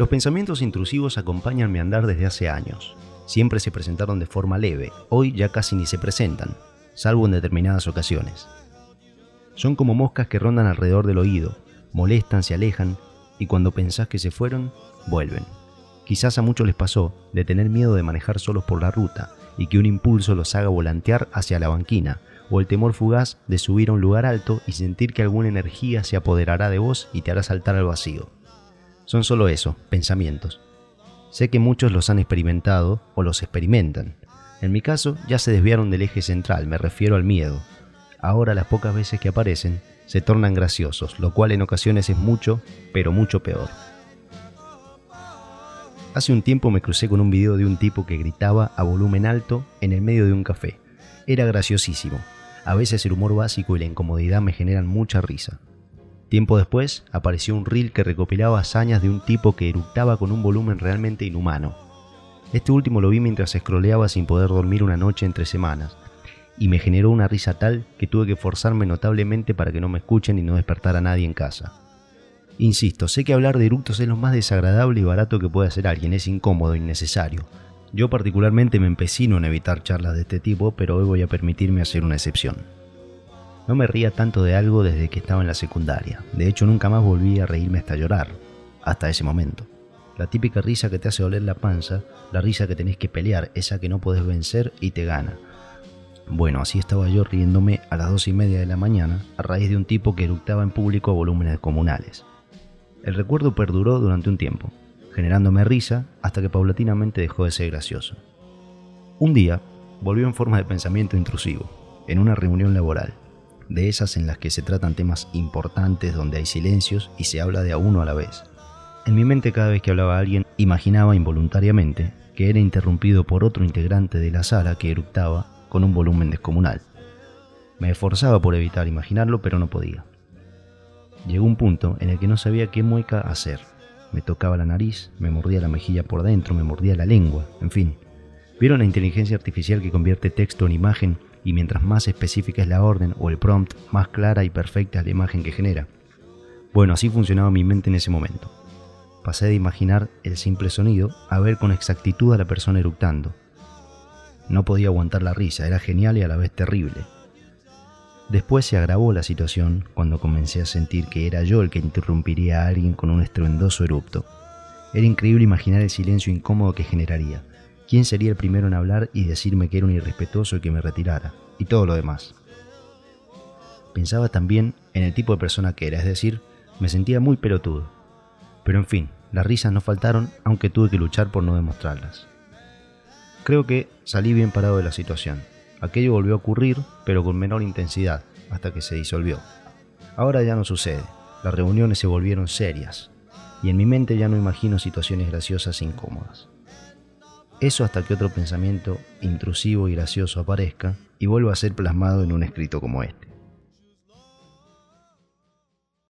Los pensamientos intrusivos acompañan mi andar desde hace años. Siempre se presentaron de forma leve, hoy ya casi ni se presentan, salvo en determinadas ocasiones. Son como moscas que rondan alrededor del oído, molestan, se alejan, y cuando pensás que se fueron, vuelven. Quizás a muchos les pasó de tener miedo de manejar solos por la ruta y que un impulso los haga volantear hacia la banquina, o el temor fugaz de subir a un lugar alto y sentir que alguna energía se apoderará de vos y te hará saltar al vacío. Son solo eso, pensamientos. Sé que muchos los han experimentado o los experimentan. En mi caso ya se desviaron del eje central, me refiero al miedo. Ahora las pocas veces que aparecen se tornan graciosos, lo cual en ocasiones es mucho, pero mucho peor. Hace un tiempo me crucé con un video de un tipo que gritaba a volumen alto en el medio de un café. Era graciosísimo. A veces el humor básico y la incomodidad me generan mucha risa. Tiempo después apareció un reel que recopilaba hazañas de un tipo que eructaba con un volumen realmente inhumano. Este último lo vi mientras scrolleaba sin poder dormir una noche entre semanas, y me generó una risa tal que tuve que forzarme notablemente para que no me escuchen y no despertar a nadie en casa. Insisto, sé que hablar de eructos es lo más desagradable y barato que puede hacer alguien, es incómodo, innecesario. Yo particularmente me empecino en evitar charlas de este tipo, pero hoy voy a permitirme hacer una excepción. No me ría tanto de algo desde que estaba en la secundaria. De hecho, nunca más volví a reírme hasta llorar. Hasta ese momento. La típica risa que te hace doler la panza, la risa que tenés que pelear, esa que no podés vencer y te gana. Bueno, así estaba yo riéndome a las dos y media de la mañana a raíz de un tipo que eructaba en público a volúmenes comunales. El recuerdo perduró durante un tiempo, generándome risa hasta que paulatinamente dejó de ser gracioso. Un día, volvió en forma de pensamiento intrusivo, en una reunión laboral de esas en las que se tratan temas importantes donde hay silencios y se habla de a uno a la vez. En mi mente cada vez que hablaba alguien imaginaba involuntariamente que era interrumpido por otro integrante de la sala que eructaba con un volumen descomunal. Me esforzaba por evitar imaginarlo, pero no podía. Llegó un punto en el que no sabía qué mueca hacer. Me tocaba la nariz, me mordía la mejilla por dentro, me mordía la lengua, en fin. ¿Vieron la inteligencia artificial que convierte texto en imagen y mientras más específica es la orden o el prompt, más clara y perfecta es la imagen que genera. Bueno, así funcionaba mi mente en ese momento. Pasé de imaginar el simple sonido a ver con exactitud a la persona eructando. No podía aguantar la risa, era genial y a la vez terrible. Después se agravó la situación cuando comencé a sentir que era yo el que interrumpiría a alguien con un estruendoso erupto. Era increíble imaginar el silencio incómodo que generaría. ¿Quién sería el primero en hablar y decirme que era un irrespetuoso y que me retirara? Y todo lo demás. Pensaba también en el tipo de persona que era, es decir, me sentía muy pelotudo. Pero en fin, las risas no faltaron, aunque tuve que luchar por no demostrarlas. Creo que salí bien parado de la situación. Aquello volvió a ocurrir, pero con menor intensidad, hasta que se disolvió. Ahora ya no sucede. Las reuniones se volvieron serias, y en mi mente ya no imagino situaciones graciosas e incómodas. Eso hasta que otro pensamiento intrusivo y gracioso aparezca y vuelva a ser plasmado en un escrito como este.